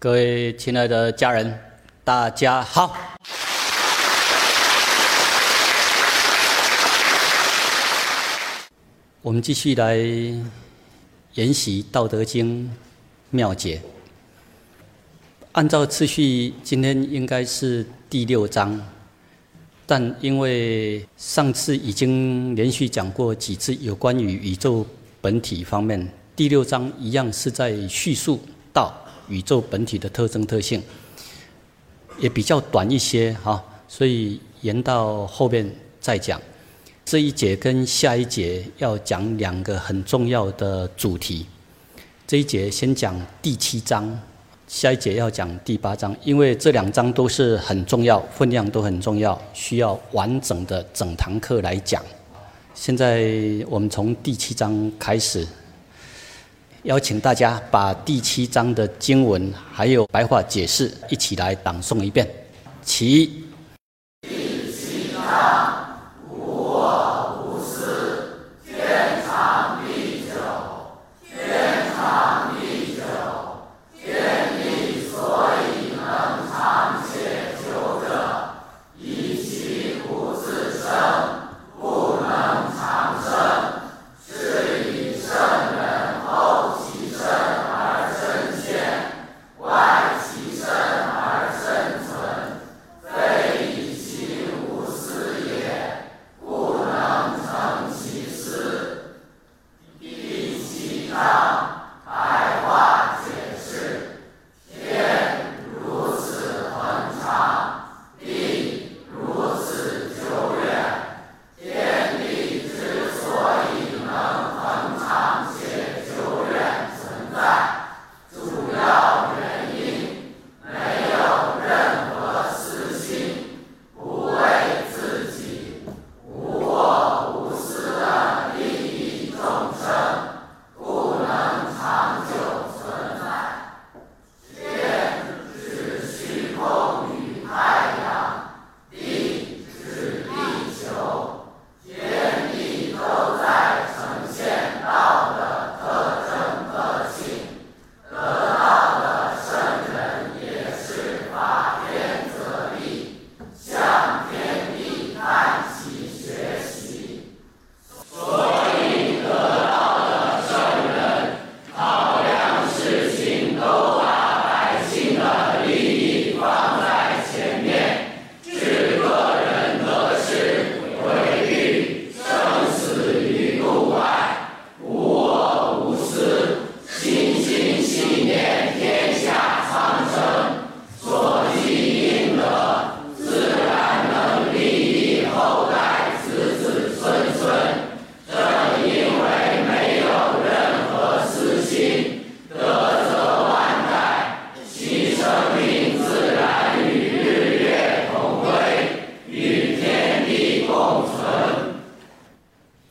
各位亲爱的家人，大家好。我们继续来研习《道德经》妙解。按照次序，今天应该是第六章，但因为上次已经连续讲过几次有关于宇宙本体方面，第六章一样是在叙述道。宇宙本体的特征特性也比较短一些哈，所以延到后面再讲。这一节跟下一节要讲两个很重要的主题。这一节先讲第七章，下一节要讲第八章，因为这两章都是很重要，分量都很重要，需要完整的整堂课来讲。现在我们从第七章开始。邀请大家把第七章的经文还有白话解释一起来朗诵一遍，其。第七章。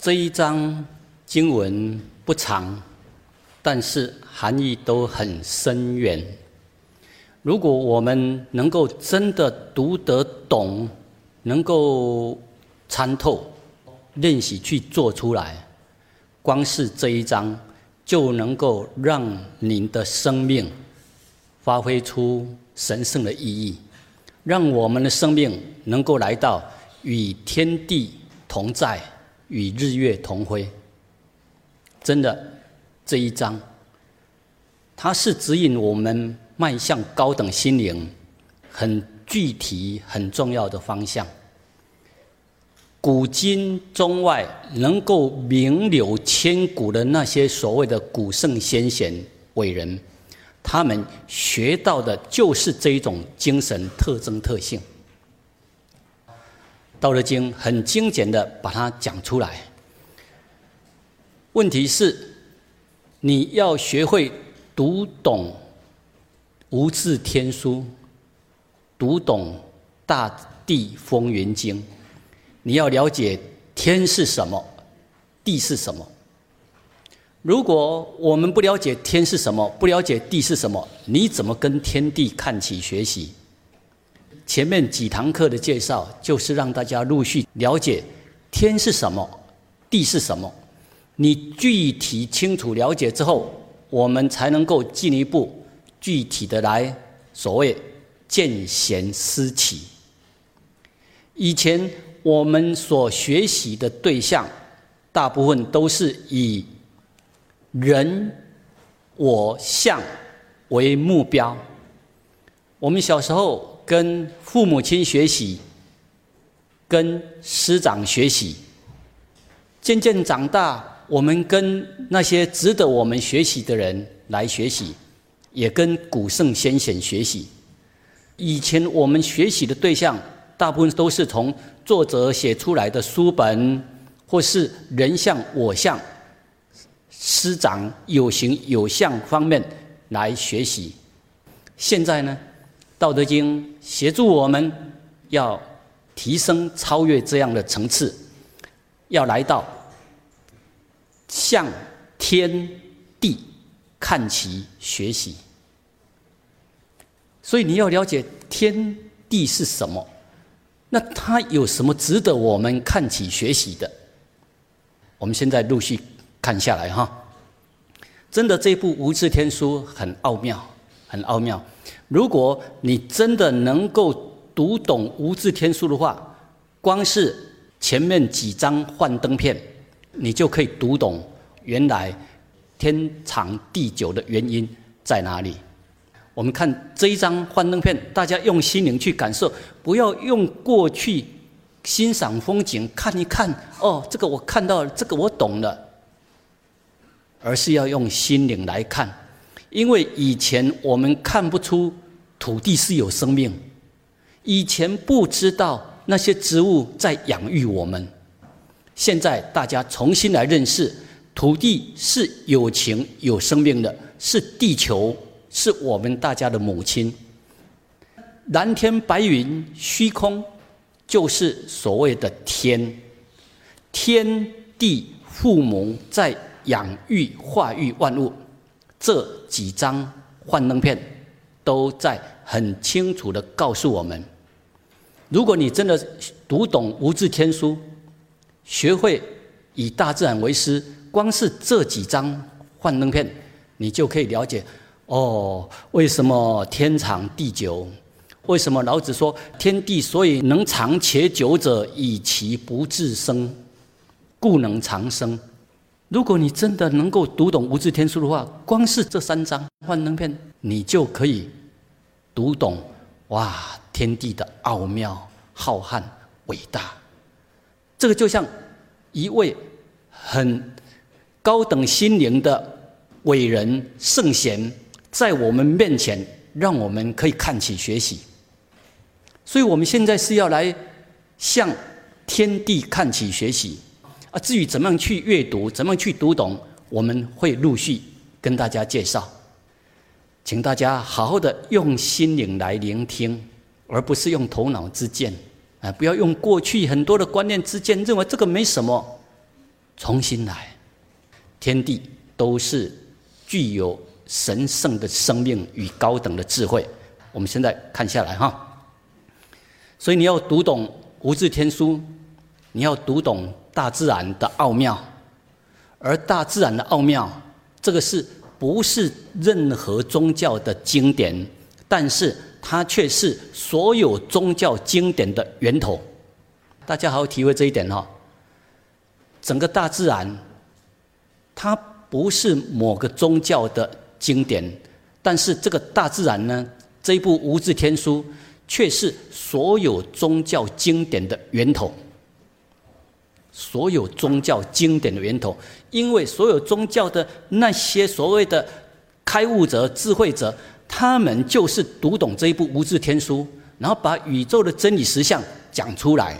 这一章经文不长，但是含义都很深远。如果我们能够真的读得懂，能够参透、练习去做出来，光是这一章就能够让您的生命发挥出神圣的意义，让我们的生命能够来到与天地同在。与日月同辉，真的这一章，它是指引我们迈向高等心灵很具体、很重要的方向。古今中外能够名留千古的那些所谓的古圣先贤伟人，他们学到的就是这一种精神特征特性。《道德经》很精简的把它讲出来。问题是，你要学会读懂无字天书，读懂《大地风云经》，你要了解天是什么，地是什么。如果我们不了解天是什么，不了解地是什么，你怎么跟天地看齐学习？前面几堂课的介绍，就是让大家陆续了解天是什么，地是什么。你具体清楚了解之后，我们才能够进一步具体的来所谓见贤思齐。以前我们所学习的对象，大部分都是以人我相为目标。我们小时候跟父母亲学习，跟师长学习，渐渐长大，我们跟那些值得我们学习的人来学习，也跟古圣先贤学习。以前我们学习的对象。大部分都是从作者写出来的书本，或是人像、我像、师长有形有相方面来学习。现在呢，《道德经》协助我们要提升、超越这样的层次，要来到向天地看齐学习。所以你要了解天地是什么。那它有什么值得我们看起学习的？我们现在陆续看下来哈。真的，这部《无字天书》很奥妙，很奥妙。如果你真的能够读懂《无字天书》的话，光是前面几张幻灯片，你就可以读懂原来天长地久的原因在哪里。我们看这一张幻灯片，大家用心灵去感受，不要用过去欣赏风景看一看哦，这个我看到了，这个我懂了，而是要用心灵来看，因为以前我们看不出土地是有生命，以前不知道那些植物在养育我们，现在大家重新来认识土地是有情有生命的，是地球。是我们大家的母亲。蓝天白云、虚空，就是所谓的天。天地父母在养育、化育万物，这几张幻灯片都在很清楚的告诉我们：如果你真的读懂无字天书，学会以大自然为师，光是这几张幻灯片，你就可以了解。哦，为什么天长地久？为什么老子说天地所以能长且久者，以其不自生，故能长生？如果你真的能够读懂无字天书的话，光是这三张幻灯片，你就可以读懂哇，天地的奥妙、浩瀚、伟大。这个就像一位很高等心灵的伟人圣贤。在我们面前，让我们可以看起学习。所以，我们现在是要来向天地看起学习啊。至于怎么样去阅读，怎么样去读懂，我们会陆续跟大家介绍。请大家好好的用心灵来聆听，而不是用头脑之见啊！不要用过去很多的观念之见，认为这个没什么。重新来，天地都是具有。神圣的生命与高等的智慧，我们现在看下来哈。所以你要读懂无字天书，你要读懂大自然的奥妙，而大自然的奥妙，这个是不是任何宗教的经典？但是它却是所有宗教经典的源头。大家好好体会这一点哈。整个大自然，它不是某个宗教的。经典，但是这个大自然呢？这一部无字天书却是所有宗教经典的源头。所有宗教经典的源头，因为所有宗教的那些所谓的开悟者、智慧者，他们就是读懂这一部无字天书，然后把宇宙的真理实相讲出来。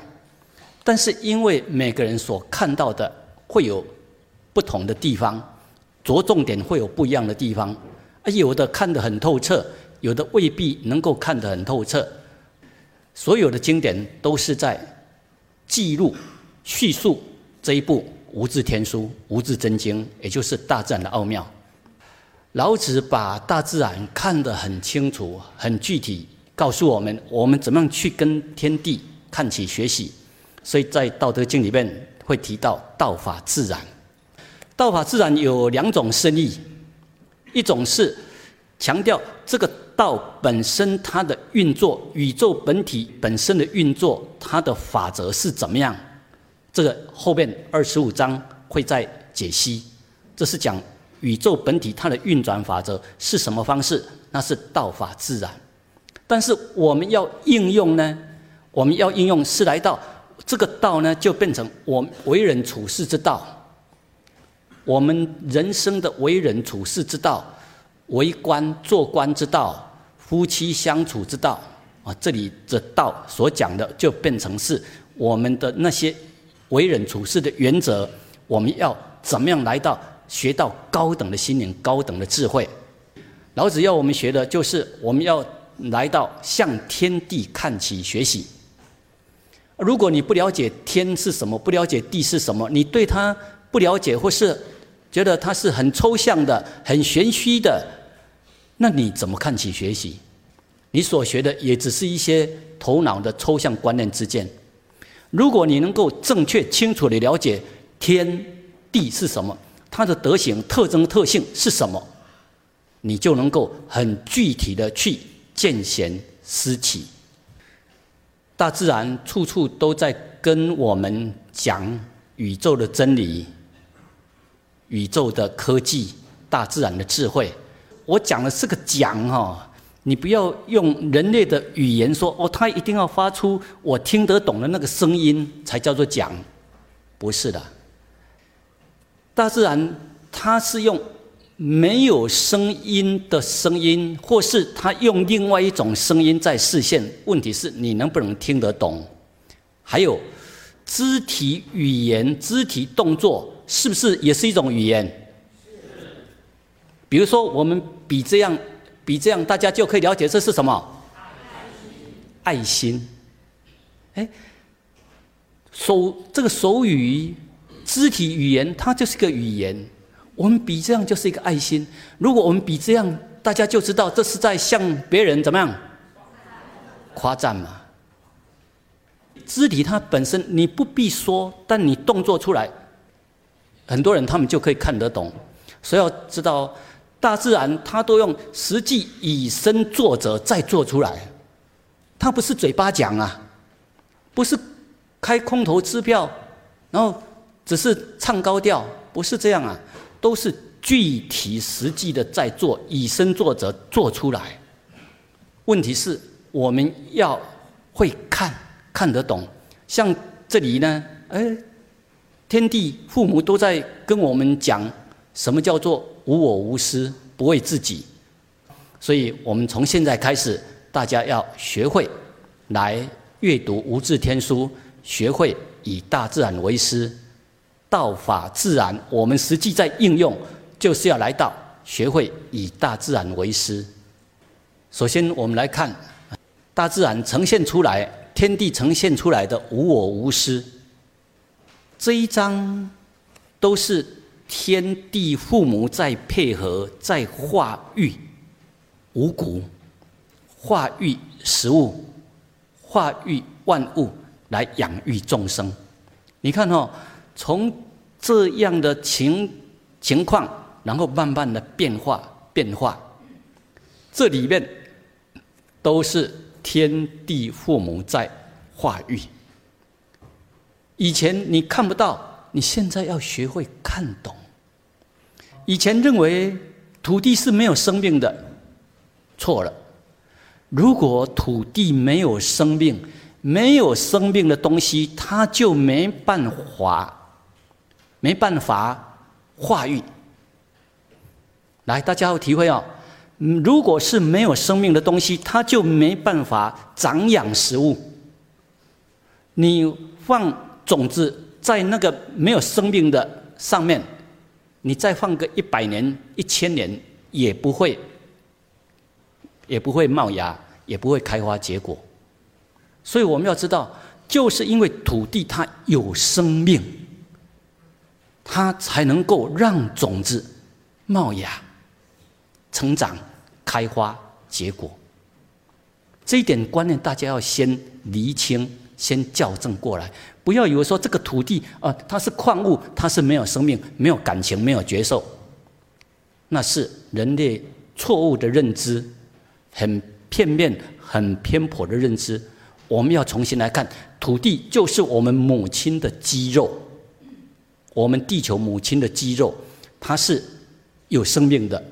但是因为每个人所看到的会有不同的地方。着重点会有不一样的地方，而，有的看得很透彻，有的未必能够看得很透彻。所有的经典都是在记录、叙述这一部无字天书、无字真经，也就是大自然的奥妙。老子把大自然看得很清楚、很具体，告诉我们我们怎么样去跟天地看起学习。所以在《道德经》里面会提到“道法自然”。道法自然有两种深意，一种是强调这个道本身它的运作，宇宙本体本身的运作，它的法则是怎么样？这个后面二十五章会再解析。这是讲宇宙本体它的运转法则是什么方式？那是道法自然。但是我们要应用呢？我们要应用是来到这个道呢，就变成我为人处事之道。我们人生的为人处事之道，为官做官之道，夫妻相处之道啊，这里的道所讲的，就变成是我们的那些为人处事的原则。我们要怎么样来到学到高等的心灵、高等的智慧？老子要我们学的就是我们要来到向天地看齐学习。如果你不了解天是什么，不了解地是什么，你对它不了解，或是觉得它是很抽象的、很玄虚的，那你怎么看起学习？你所学的也只是一些头脑的抽象观念之见。如果你能够正确清楚地了解天地是什么，它的德行、特征、特性是什么，你就能够很具体的去见贤思齐。大自然处处都在跟我们讲宇宙的真理。宇宙的科技，大自然的智慧，我讲的是个讲哈，你不要用人类的语言说哦，他一定要发出我听得懂的那个声音才叫做讲，不是的。大自然它是用没有声音的声音，或是它用另外一种声音在视线，问题是你能不能听得懂？还有肢体语言、肢体动作。是不是也是一种语言？比如说，我们比这样，比这样，大家就可以了解这是什么？爱心。哎，手这个手语、肢体语言，它就是个语言。我们比这样就是一个爱心。如果我们比这样，大家就知道这是在向别人怎么样夸赞嘛？肢体它本身你不必说，但你动作出来。很多人他们就可以看得懂，所以要知道，大自然它都用实际以身作则再做出来，它不是嘴巴讲啊，不是开空头支票，然后只是唱高调，不是这样啊，都是具体实际的在做，以身作则做出来。问题是我们要会看看得懂，像这里呢，哎。天地父母都在跟我们讲，什么叫做无我无私，不为自己。所以，我们从现在开始，大家要学会来阅读无字天书，学会以大自然为师，道法自然。我们实际在应用，就是要来到学会以大自然为师。首先，我们来看大自然呈现出来，天地呈现出来的无我无私。这一章都是天地父母在配合，在化育五谷，化育食物，化育万物，来养育众生。你看哦，从这样的情情况，然后慢慢的变化变化，这里面都是天地父母在化育。以前你看不到，你现在要学会看懂。以前认为土地是没有生命的，错了。如果土地没有生命，没有生命的东西，它就没办法，没办法化育。来，大家要体会哦。如果是没有生命的东西，它就没办法长养食物。你放。种子在那个没有生命的上面，你再放个一百年、一千年，也不会，也不会冒芽，也不会开花结果。所以我们要知道，就是因为土地它有生命，它才能够让种子冒芽、成长、开花结果。这一点观念，大家要先厘清。先校正过来，不要以为说这个土地啊，它是矿物，它是没有生命、没有感情、没有觉受，那是人类错误的认知。很片面、很偏颇的认知。我们要重新来看，土地就是我们母亲的肌肉，我们地球母亲的肌肉，它是有生命的、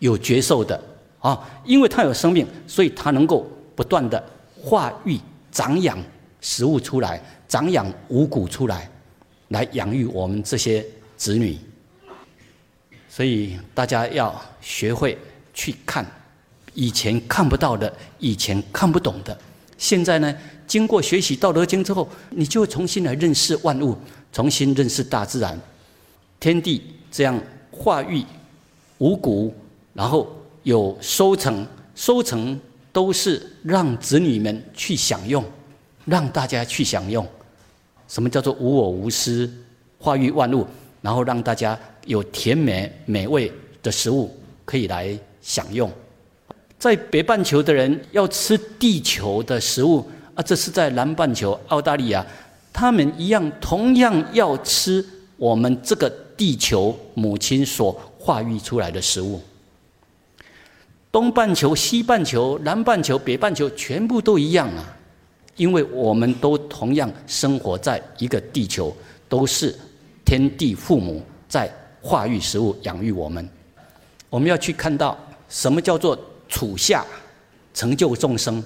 有觉受的啊。因为它有生命，所以它能够不断的化育、长养食物出来，长养五谷出来，来养育我们这些子女。所以大家要学会去看以前看不到的、以前看不懂的。现在呢，经过学习《道德经》之后，你就重新来认识万物，重新认识大自然、天地这样化育五谷，然后有收成，收成都是让子女们去享用，让大家去享用。什么叫做无我无私，化育万物，然后让大家有甜美美味的食物可以来享用。在北半球的人要吃地球的食物啊，这是在南半球澳大利亚，他们一样同样要吃我们这个地球母亲所化育出来的食物。东半球、西半球、南半球、北半球全部都一样啊，因为我们都同样生活在一个地球，都是天地父母在化育食物、养育我们。我们要去看到什么叫做。处下成就众生，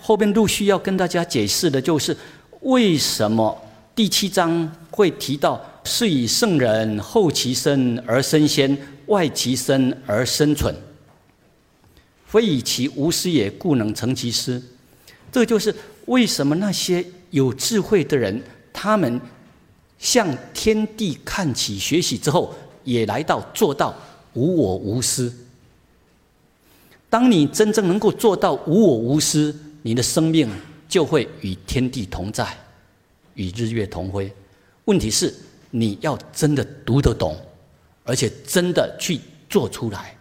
后边陆续要跟大家解释的就是为什么第七章会提到“是以圣人后其身而身先，外其身而生存”，非以其无私也，故能成其师。这就是为什么那些有智慧的人，他们向天地看齐，学习之后，也来到做到无我无私。当你真正能够做到无我无私，你的生命就会与天地同在，与日月同辉。问题是你要真的读得懂，而且真的去做出来，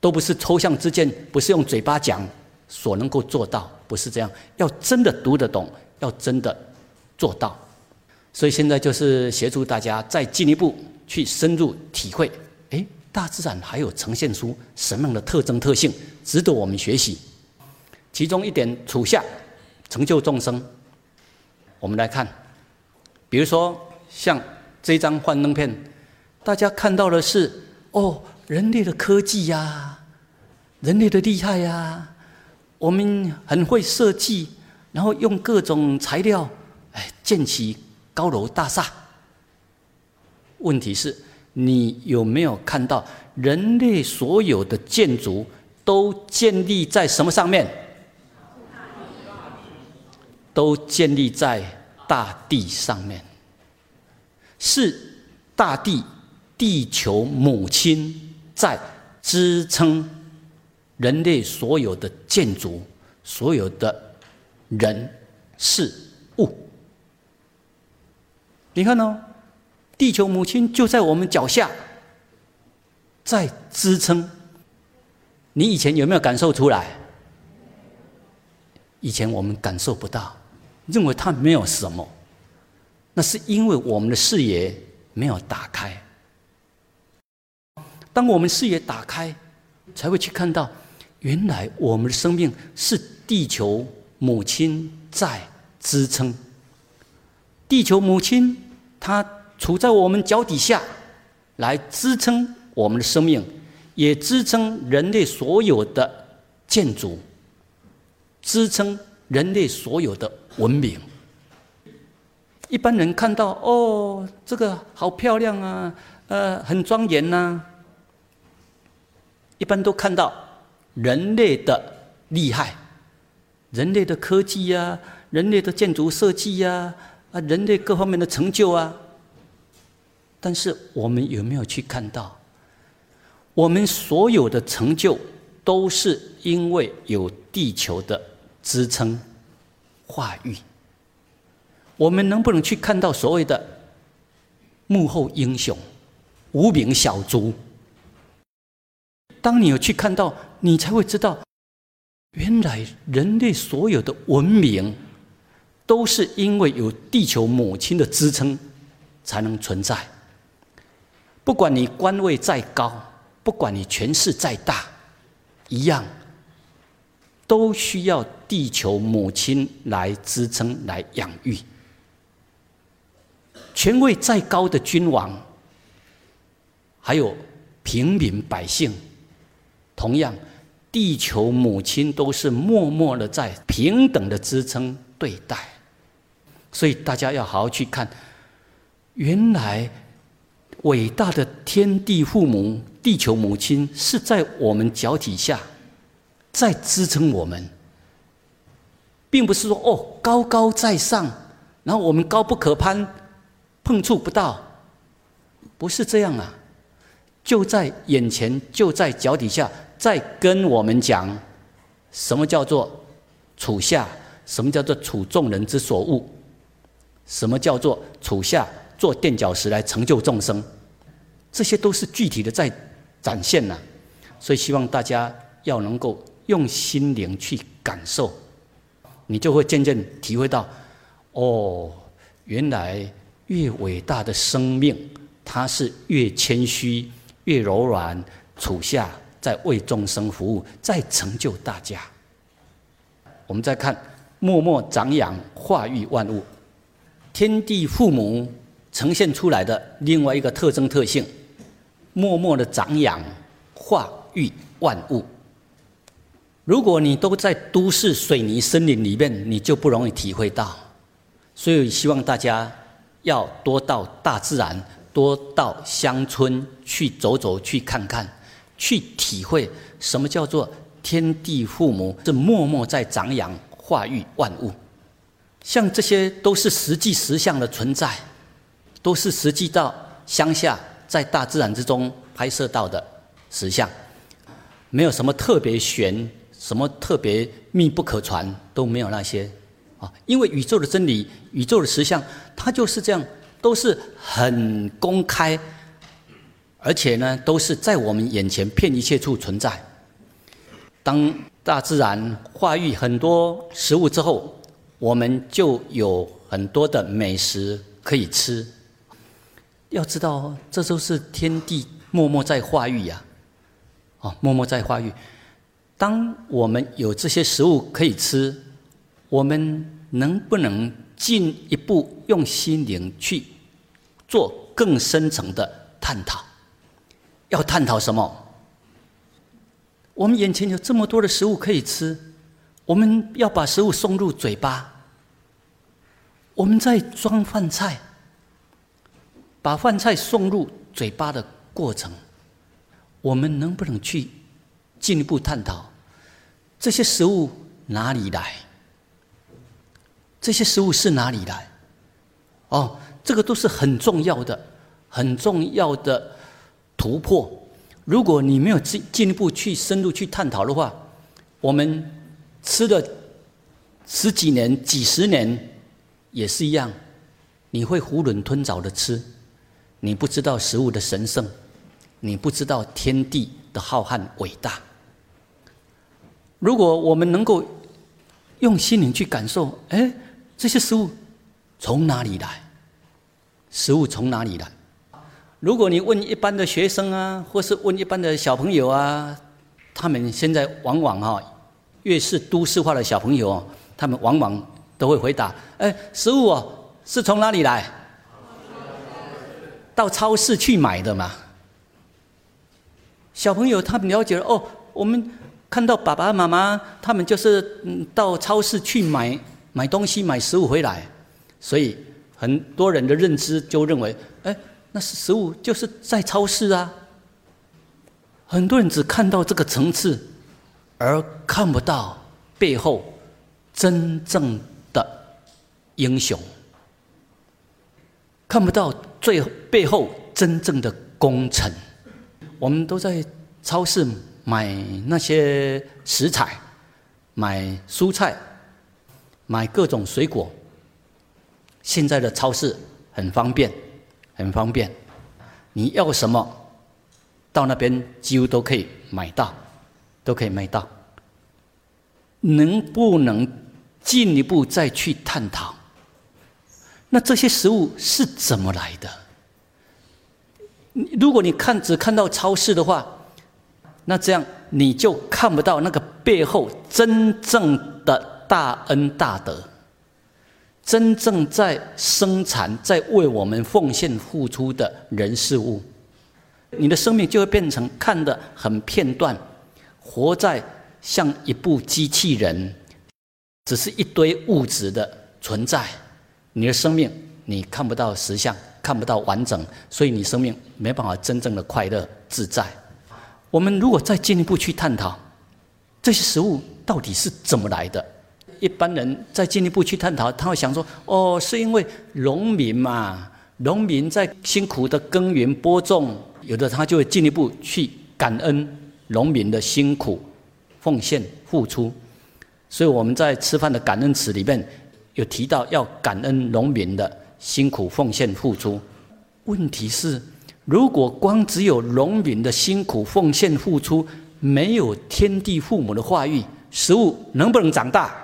都不是抽象之见，不是用嘴巴讲所能够做到，不是这样。要真的读得懂，要真的做到。所以现在就是协助大家再进一步去深入体会。哎。大自然还有呈现出什么样的特征特性，值得我们学习？其中一点，处下成就众生。我们来看，比如说像这张幻灯片，大家看到的是哦，人类的科技呀，人类的厉害呀，我们很会设计，然后用各种材料，哎，建起高楼大厦。问题是？你有没有看到人类所有的建筑都建立在什么上面？都建立在大地上面，是大地、地球母亲在支撑人类所有的建筑、所有的人事物。你看哦。地球母亲就在我们脚下，在支撑。你以前有没有感受出来？以前我们感受不到，认为它没有什么。那是因为我们的视野没有打开。当我们视野打开，才会去看到，原来我们的生命是地球母亲在支撑。地球母亲，她。处在我们脚底下，来支撑我们的生命，也支撑人类所有的建筑，支撑人类所有的文明。一般人看到哦，这个好漂亮啊，呃，很庄严呐。一般都看到人类的厉害，人类的科技呀，人类的建筑设计呀，啊，人类各方面的成就啊。但是我们有没有去看到，我们所有的成就都是因为有地球的支撑、化育。我们能不能去看到所谓的幕后英雄、无名小卒？当你有去看到，你才会知道，原来人类所有的文明都是因为有地球母亲的支撑才能存在。不管你官位再高，不管你权势再大，一样都需要地球母亲来支撑、来养育。权位再高的君王，还有平民百姓，同样，地球母亲都是默默的在平等的支撑对待。所以大家要好好去看，原来伟大的天地父母、地球母亲是在我们脚底下，在支撑我们，并不是说哦高高在上，然后我们高不可攀。碰触不到，不是这样啊！就在眼前，就在脚底下，在跟我们讲，什么叫做处下？什么叫做处众人之所恶？什么叫做处下做垫脚石来成就众生？这些都是具体的在展现呢。所以希望大家要能够用心灵去感受，你就会渐渐体会到，哦，原来。越伟大的生命，它是越谦虚、越柔软，处下在为众生服务，在成就大家。我们再看，默默长养、化育万物，天地父母呈现出来的另外一个特征特性：默默的长养、化育万物。如果你都在都市水泥森林里面，你就不容易体会到。所以希望大家。要多到大自然，多到乡村去走走，去看看，去体会什么叫做天地父母是默默在长养、化育万物。像这些都是实际实相的存在，都是实际到乡下在大自然之中拍摄到的实相，没有什么特别玄、什么特别密不可传，都没有那些。啊，因为宇宙的真理、宇宙的实相，它就是这样，都是很公开，而且呢，都是在我们眼前遍一切处存在。当大自然化育很多食物之后，我们就有很多的美食可以吃。要知道，这都是天地默默在化育呀，啊，默默在化育。当我们有这些食物可以吃。我们能不能进一步用心灵去做更深层的探讨？要探讨什么？我们眼前有这么多的食物可以吃，我们要把食物送入嘴巴。我们在装饭菜，把饭菜送入嘴巴的过程，我们能不能去进一步探讨这些食物哪里来？这些食物是哪里来？哦，这个都是很重要的、很重要的突破。如果你没有进进一步去深入去探讨的话，我们吃了十几年、几十年也是一样，你会囫囵吞枣的吃，你不知道食物的神圣，你不知道天地的浩瀚伟大。如果我们能够用心灵去感受，哎。这些食物从哪里来？食物从哪里来？如果你问一般的学生啊，或是问一般的小朋友啊，他们现在往往哈，越是都市化的小朋友哦，他们往往都会回答：哎，食物哦，是从哪里来？到超市去买的嘛。小朋友他们了解了哦，我们看到爸爸妈妈他们就是嗯到超市去买。买东西买食物回来，所以很多人的认知就认为，哎，那是食物就是在超市啊。很多人只看到这个层次，而看不到背后真正的英雄，看不到最背后真正的功臣。我们都在超市买那些食材，买蔬菜。买各种水果，现在的超市很方便，很方便。你要什么，到那边几乎都可以买到，都可以买到。能不能进一步再去探讨？那这些食物是怎么来的？如果你看只看到超市的话，那这样你就看不到那个背后真正的大恩大德，真正在生产、在为我们奉献付出的人事物，你的生命就会变成看得很片段，活在像一部机器人，只是一堆物质的存在。你的生命你看不到实相，看不到完整，所以你生命没办法真正的快乐自在。我们如果再进一步去探讨这些食物到底是怎么来的，一般人再进一步去探讨，他会想说：哦，是因为农民嘛，农民在辛苦的耕耘播种，有的他就会进一步去感恩农民的辛苦奉献付出。所以我们在吃饭的感恩词里面有提到要感恩农民的辛苦奉献付出。问题是？如果光只有农民的辛苦奉献付出，没有天地父母的话语，食物能不能长大？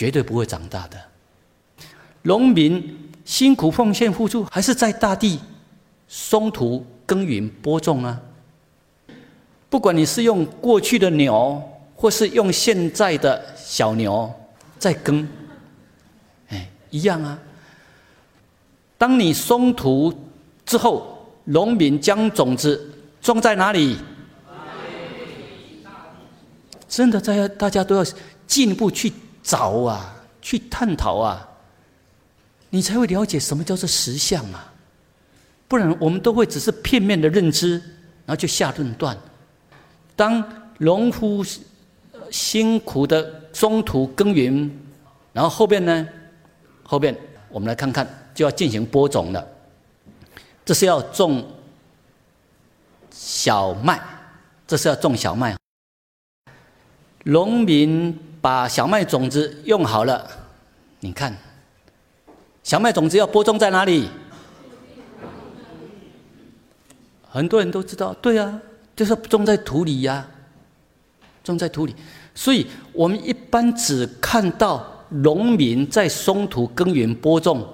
绝对不会长大的。农民辛苦奉献付出，还是在大地松土耕耘播种啊？不管你是用过去的牛，或是用现在的小牛在耕，哎，一样啊。当你松土。之后，农民将种子种在哪里？真的，在大家都要进一步去找啊，去探讨啊，你才会了解什么叫做实相啊。不然，我们都会只是片面的认知，然后就下论断。当农夫辛苦的中途耕耘，然后后边呢？后边我们来看看，就要进行播种了。这是要种小麦，这是要种小麦。农民把小麦种子用好了，你看，小麦种子要播种在哪里？很多人都知道，对啊，就是种在土里呀，种在土里。所以我们一般只看到农民在松土耕耘播种，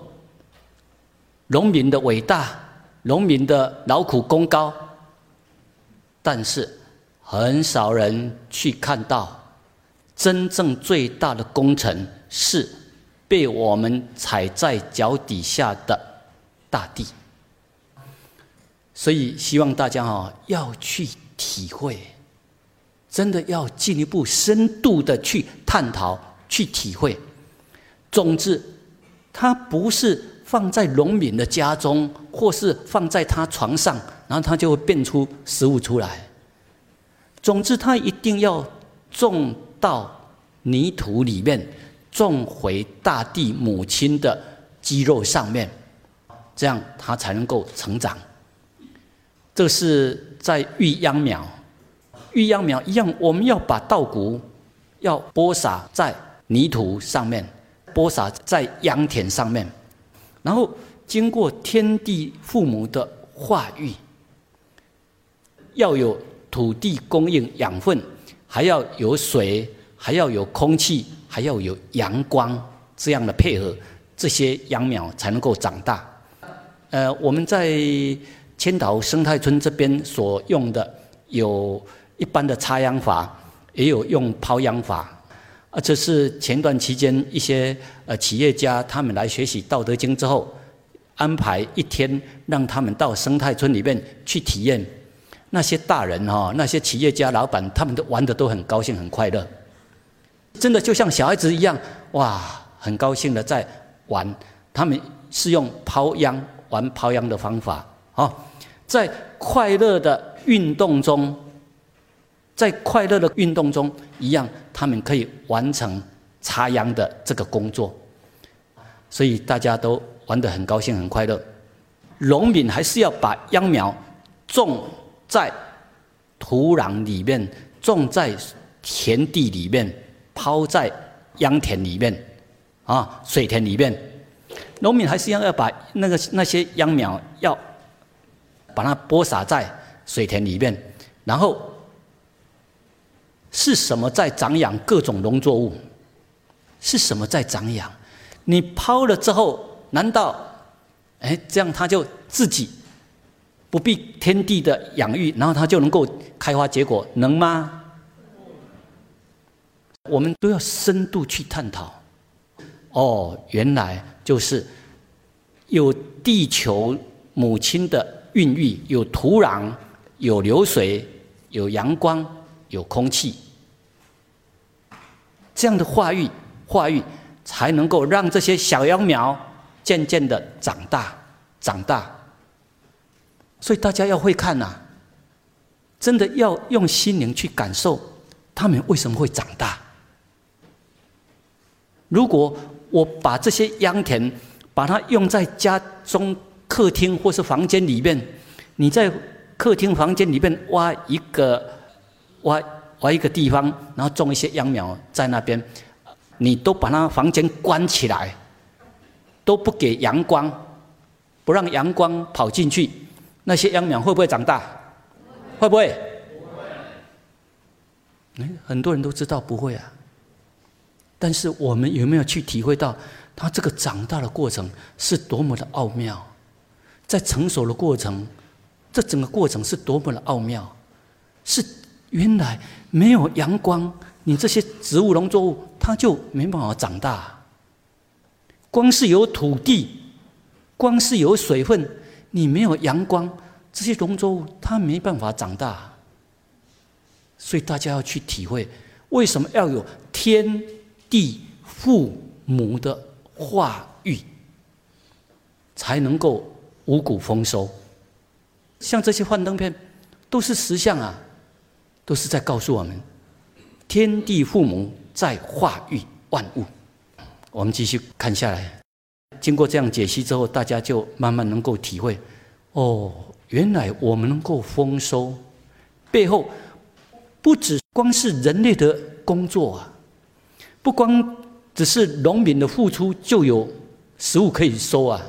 农民的伟大。农民的劳苦功高，但是很少人去看到，真正最大的工程是被我们踩在脚底下的大地。所以希望大家哈要去体会，真的要进一步深度的去探讨、去体会。总之，它不是。放在农民的家中，或是放在他床上，然后他就会变出食物出来。总之，他一定要种到泥土里面，种回大地母亲的肌肉上面，这样它才能够成长。这是在育秧苗，育秧苗一样，我们要把稻谷要播撒在泥土上面，播撒在秧田上面。然后经过天地父母的化育，要有土地供应养分，还要有水，还要有空气，还要有阳光这样的配合，这些秧苗才能够长大。呃，我们在千岛生态村这边所用的，有一般的插秧法，也有用抛秧法。啊，这是前段期间一些呃企业家他们来学习《道德经》之后，安排一天让他们到生态村里面去体验。那些大人哈，那些企业家老板，他们都玩的都很高兴、很快乐，真的就像小孩子一样，哇，很高兴的在玩。他们是用抛秧玩抛秧的方法，哦，在快乐的运动中。在快乐的运动中，一样，他们可以完成插秧的这个工作，所以大家都玩得很高兴、很快乐。农民还是要把秧苗种在土壤里面，种在田地里面，抛在秧田里面，啊，水田里面。农民还是要要把那个那些秧苗要把它播撒在水田里面，然后。是什么在长养各种农作物？是什么在长养？你抛了之后，难道，哎，这样它就自己不必天地的养育，然后它就能够开花结果，能吗？我们都要深度去探讨。哦，原来就是有地球母亲的孕育，有土壤，有流水，有阳光，有空气，这样的化育，化育才能够让这些小秧苗渐渐的长大，长大。所以大家要会看呐，真的要用心灵去感受，他们为什么会长大。如果我把这些秧田，把它用在家中客厅或是房间里面，你在客厅房间里面挖一个挖挖一个地方，然后种一些秧苗在那边，你都把那房间关起来，都不给阳光，不让阳光跑进去，那些秧苗会不会长大？会不会？哎，很多人都知道不会啊。但是我们有没有去体会到，它这个长大的过程是多么的奥妙，在成熟的过程，这整个过程是多么的奥妙，是原来没有阳光，你这些植物农作物它就没办法长大。光是有土地，光是有水分，你没有阳光，这些农作物它没办法长大。所以大家要去体会，为什么要有天？地父母的化育，才能够五谷丰收。像这些幻灯片，都是实相啊，都是在告诉我们，天地父母在化育万物。我们继续看下来，经过这样解析之后，大家就慢慢能够体会，哦，原来我们能够丰收，背后不只光是人类的工作啊。不光只是农民的付出就有食物可以收啊，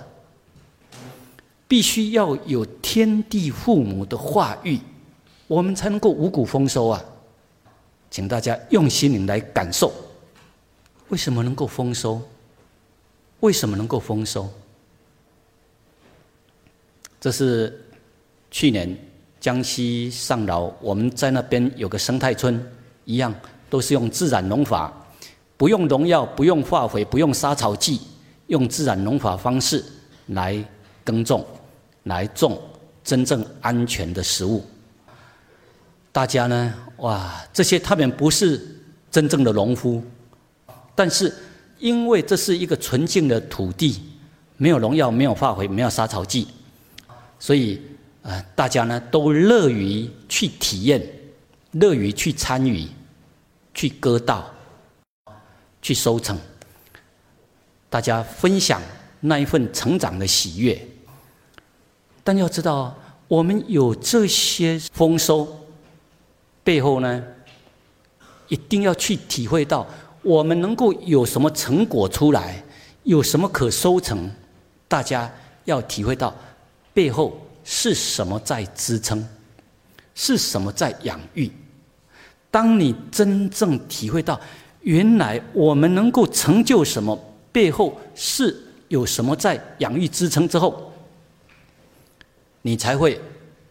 必须要有天地父母的化育，我们才能够五谷丰收啊！请大家用心灵来感受，为什么能够丰收？为什么能够丰收？这是去年江西上饶，我们在那边有个生态村，一样都是用自然农法。不用农药，不用化肥，不用杀草剂，用自然农法方式来耕种，来种真正安全的食物。大家呢，哇，这些他们不是真正的农夫，但是因为这是一个纯净的土地，没有农药，没有化肥，没有杀草剂，所以啊，大家呢都乐于去体验，乐于去参与，去割稻。去收成，大家分享那一份成长的喜悦。但要知道，我们有这些丰收背后呢，一定要去体会到，我们能够有什么成果出来，有什么可收成。大家要体会到，背后是什么在支撑，是什么在养育。当你真正体会到。原来我们能够成就什么，背后是有什么在养育支撑之后，你才会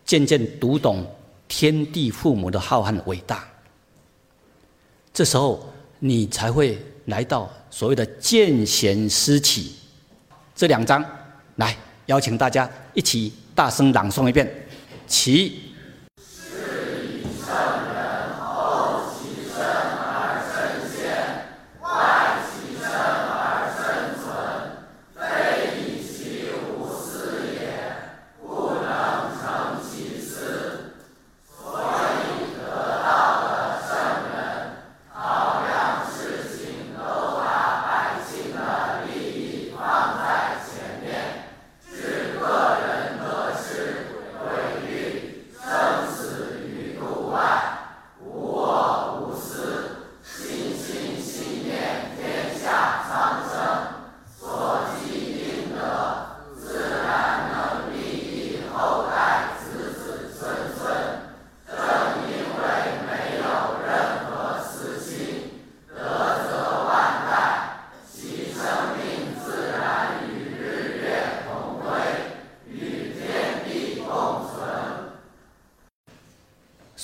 渐渐读懂天地父母的浩瀚伟大。这时候你才会来到所谓的见贤思齐这两章，来邀请大家一起大声朗诵一遍，齐。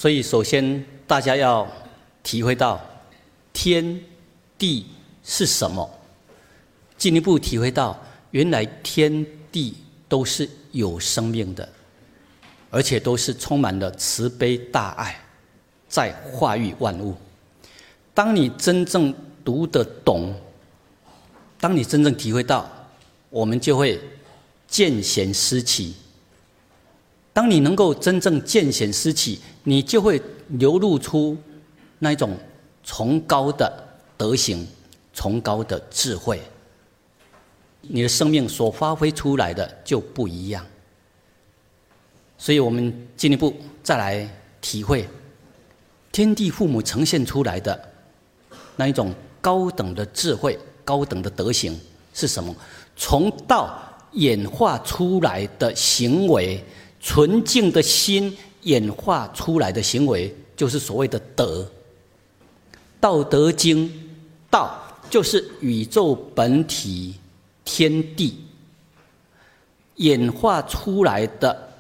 所以，首先大家要体会到天地是什么，进一步体会到原来天地都是有生命的，而且都是充满了慈悲大爱，在化育万物。当你真正读得懂，当你真正体会到，我们就会见贤思齐。当你能够真正见贤思齐，你就会流露出那一种崇高的德行、崇高的智慧。你的生命所发挥出来的就不一样。所以我们进一步再来体会天地父母呈现出来的。那一种高等的智慧、高等的德行是什么？从道演化出来的行为，纯净的心演化出来的行为，就是所谓的德。《道德经》道就是宇宙本体、天地演化出来的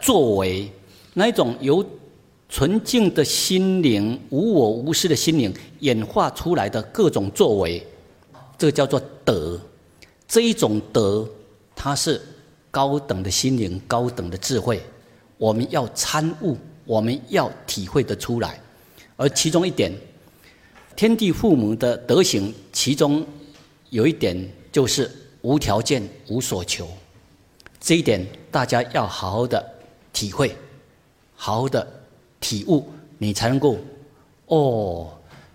作为，那一种由。纯净的心灵，无我无私的心灵，演化出来的各种作为，这个叫做德。这一种德，它是高等的心灵，高等的智慧。我们要参悟，我们要体会得出来。而其中一点，天地父母的德行，其中有一点就是无条件、无所求。这一点大家要好好的体会，好好的。体悟，你才能够哦，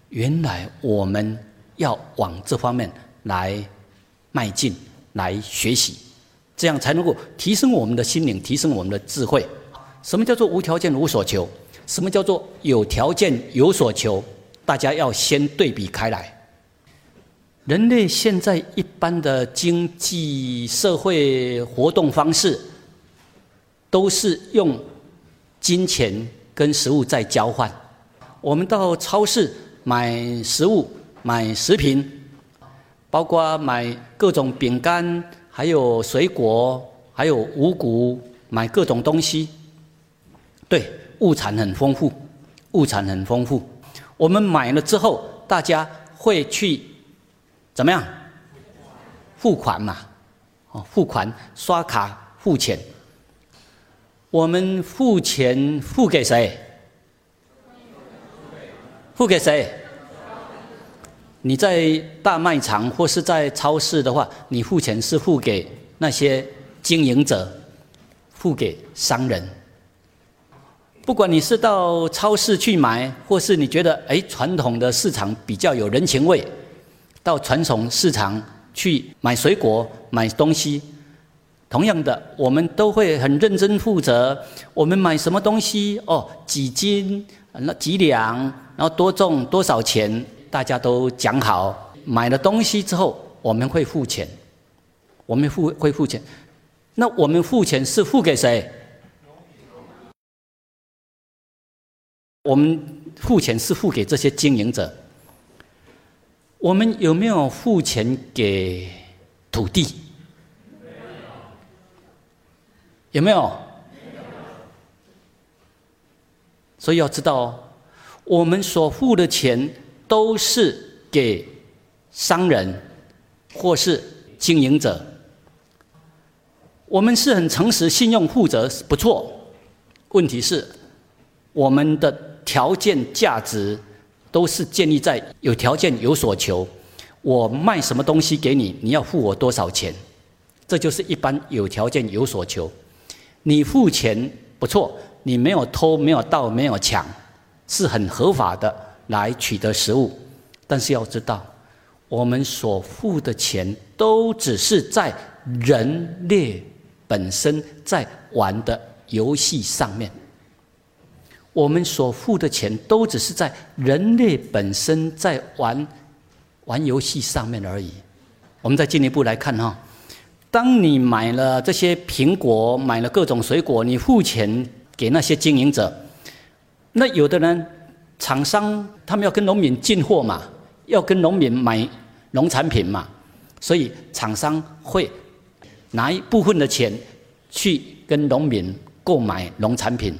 原来我们要往这方面来迈进，来学习，这样才能够提升我们的心灵，提升我们的智慧。什么叫做无条件无所求？什么叫做有条件有所求？大家要先对比开来。人类现在一般的经济社会活动方式，都是用金钱。跟食物在交换，我们到超市买食物、买食品，包括买各种饼干，还有水果，还有五谷，买各种东西。对，物产很丰富，物产很丰富。我们买了之后，大家会去怎么样？付款嘛，哦，付款，刷卡付钱。我们付钱付给谁？付给谁？你在大卖场或是在超市的话，你付钱是付给那些经营者，付给商人。不管你是到超市去买，或是你觉得哎传统的市场比较有人情味，到传统市场去买水果、买东西。同样的，我们都会很认真负责。我们买什么东西哦，几斤、那几两，然后多重、多少钱，大家都讲好。买了东西之后，我们会付钱，我们付会付钱。那我们付钱是付给谁？我们付钱是付给这些经营者。我们有没有付钱给土地？有没有？所以要知道，我们所付的钱都是给商人或是经营者。我们是很诚实、信用、负责，不错。问题是，我们的条件、价值都是建立在有条件、有所求。我卖什么东西给你，你要付我多少钱？这就是一般有条件、有所求。你付钱不错，你没有偷，没有盗，没有抢，是很合法的来取得食物。但是要知道，我们所付的钱都只是在人类本身在玩的游戏上面。我们所付的钱都只是在人类本身在玩玩游戏上面而已。我们再进一步来看哈。当你买了这些苹果，买了各种水果，你付钱给那些经营者，那有的人厂商他们要跟农民进货嘛，要跟农民买农产品嘛，所以厂商会拿一部分的钱去跟农民购买农产品，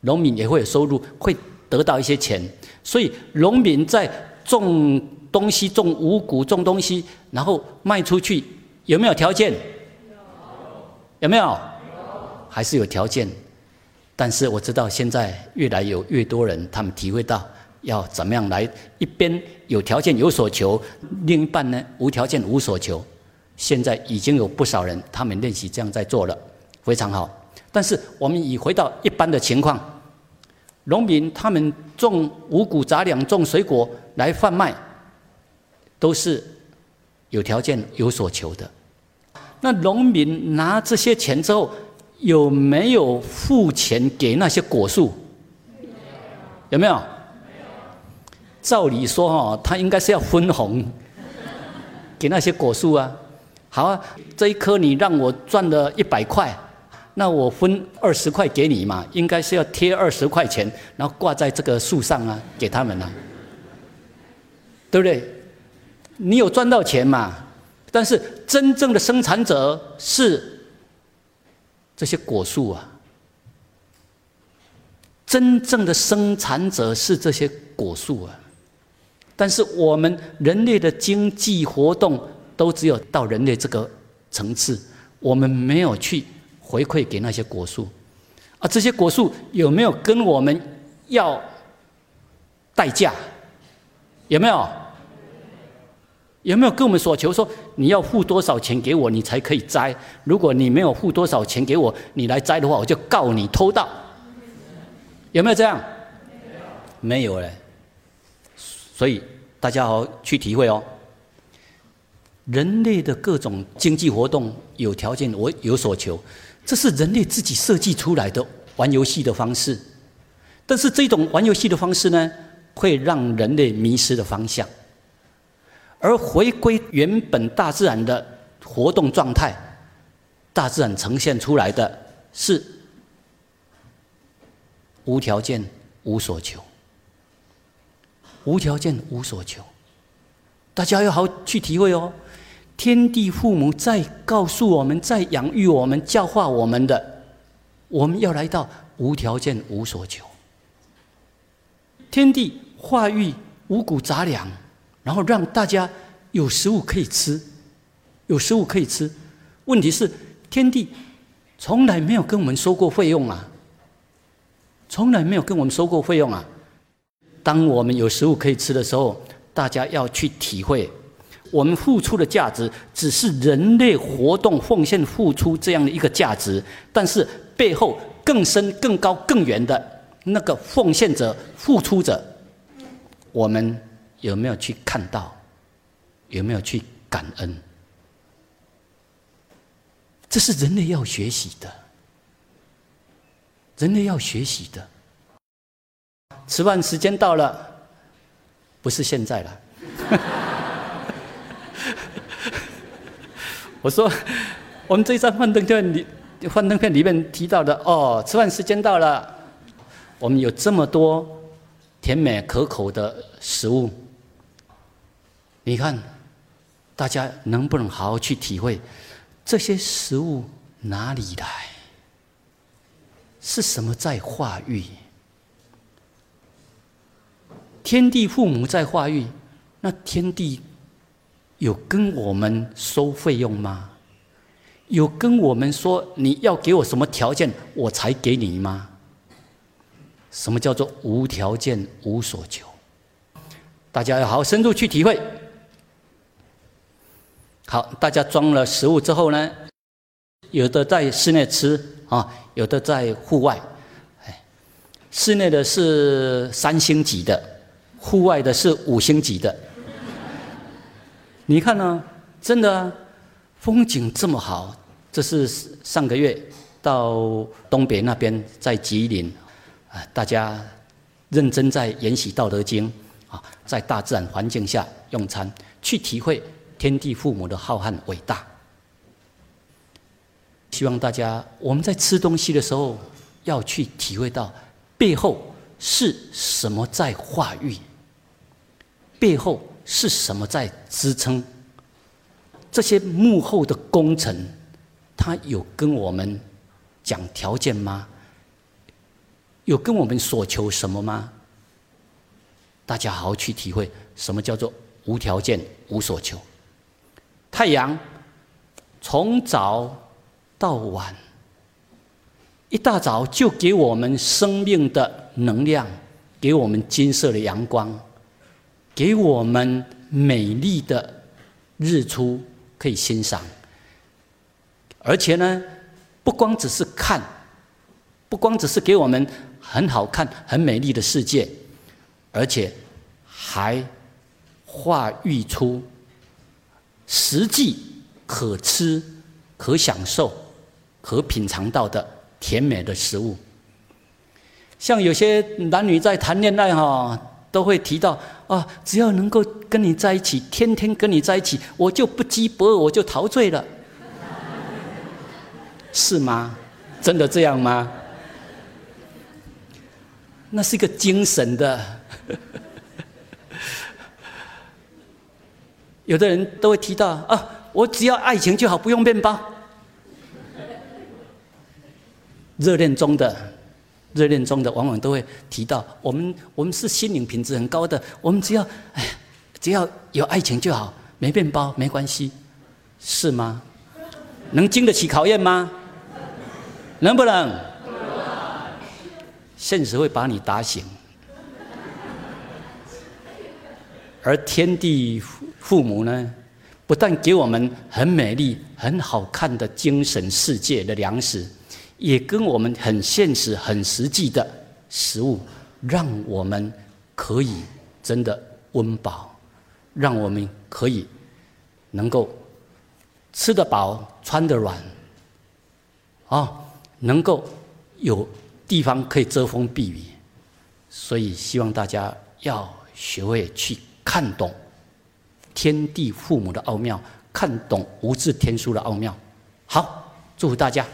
农民也会有收入，会得到一些钱。所以农民在种东西、种五谷、种东西，然后卖出去，有没有条件？有没有？还是有条件。但是我知道现在越来有越多人，他们体会到要怎么样来一边有条件有所求，另一半呢无条件无所求。现在已经有不少人他们练习这样在做了，非常好。但是我们已回到一般的情况，农民他们种五谷杂粮、种水果来贩卖，都是有条件有所求的。那农民拿这些钱之后，有没有付钱给那些果树？有没有？照理说哈，他应该是要分红给那些果树啊。好啊，这一棵你让我赚了一百块，那我分二十块给你嘛，应该是要贴二十块钱，然后挂在这个树上啊，给他们啊，对不对？你有赚到钱嘛？但是真正的生产者是这些果树啊，真正的生产者是这些果树啊。但是我们人类的经济活动都只有到人类这个层次，我们没有去回馈给那些果树啊。这些果树有没有跟我们要代价？有没有？有没有跟我们所求说你要付多少钱给我，你才可以摘？如果你没有付多少钱给我，你来摘的话，我就告你偷盗。有没有这样？没有嘞。所以大家好去体会哦。人类的各种经济活动有条件，我有所求，这是人类自己设计出来的玩游戏的方式。但是这种玩游戏的方式呢，会让人类迷失了方向。而回归原本大自然的活动状态，大自然呈现出来的是无条件、无所求，无条件、无所求。大家要好去体会哦。天地父母在告诉我们，在养育我们、教化我们的，我们要来到无条件、无所求。天地化育五谷杂粮。然后让大家有食物可以吃，有食物可以吃。问题是，天地从来没有跟我们收过费用啊，从来没有跟我们收过费用啊。当我们有食物可以吃的时候，大家要去体会，我们付出的价值只是人类活动奉献付出这样的一个价值，但是背后更深、更高、更远的那个奉献者、付出者，我们。有没有去看到？有没有去感恩？这是人类要学习的，人类要学习的。吃饭时间到了，不是现在了。我说，我们这张幻灯片里，幻灯片里面提到的哦，吃饭时间到了，我们有这么多甜美可口的食物。你看，大家能不能好好去体会这些食物哪里来？是什么在化育？天地父母在化育，那天地有跟我们收费用吗？有跟我们说你要给我什么条件我才给你吗？什么叫做无条件无所求？大家要好好深入去体会。好，大家装了食物之后呢，有的在室内吃啊，有的在户外。哎，室内的是三星级的，户外的是五星级的。你看呢？真的，风景这么好。这是上个月到东北那边，在吉林啊，大家认真在研习《道德经》啊，在大自然环境下用餐，去体会。天地父母的浩瀚伟大，希望大家我们在吃东西的时候要去体会到背后是什么在化育，背后是什么在支撑。这些幕后的工程，他有跟我们讲条件吗？有跟我们所求什么吗？大家好好去体会什么叫做无条件、无所求。太阳从早到晚，一大早就给我们生命的能量，给我们金色的阳光，给我们美丽的日出可以欣赏。而且呢，不光只是看，不光只是给我们很好看、很美丽的世界，而且还化育出实际可吃、可享受、可品尝到的甜美的食物。像有些男女在谈恋爱哈，都会提到啊，只要能够跟你在一起，天天跟你在一起，我就不饥不饿，我就陶醉了。是吗？真的这样吗？那是一个精神的。有的人都会提到啊，我只要爱情就好，不用面包。热恋中的，热恋中的往往都会提到，我们我们是心灵品质很高的，我们只要哎，只要有爱情就好，没面包没关系，是吗？能经得起考验吗？能不能？现实会把你打醒，而天地父母呢，不但给我们很美丽、很好看的精神世界的粮食，也跟我们很现实、很实际的食物，让我们可以真的温饱，让我们可以能够吃得饱、穿得软，啊。能够有地方可以遮风避雨，所以希望大家要学会去看懂天地父母的奥妙，看懂无字天书的奥妙。好，祝福大家。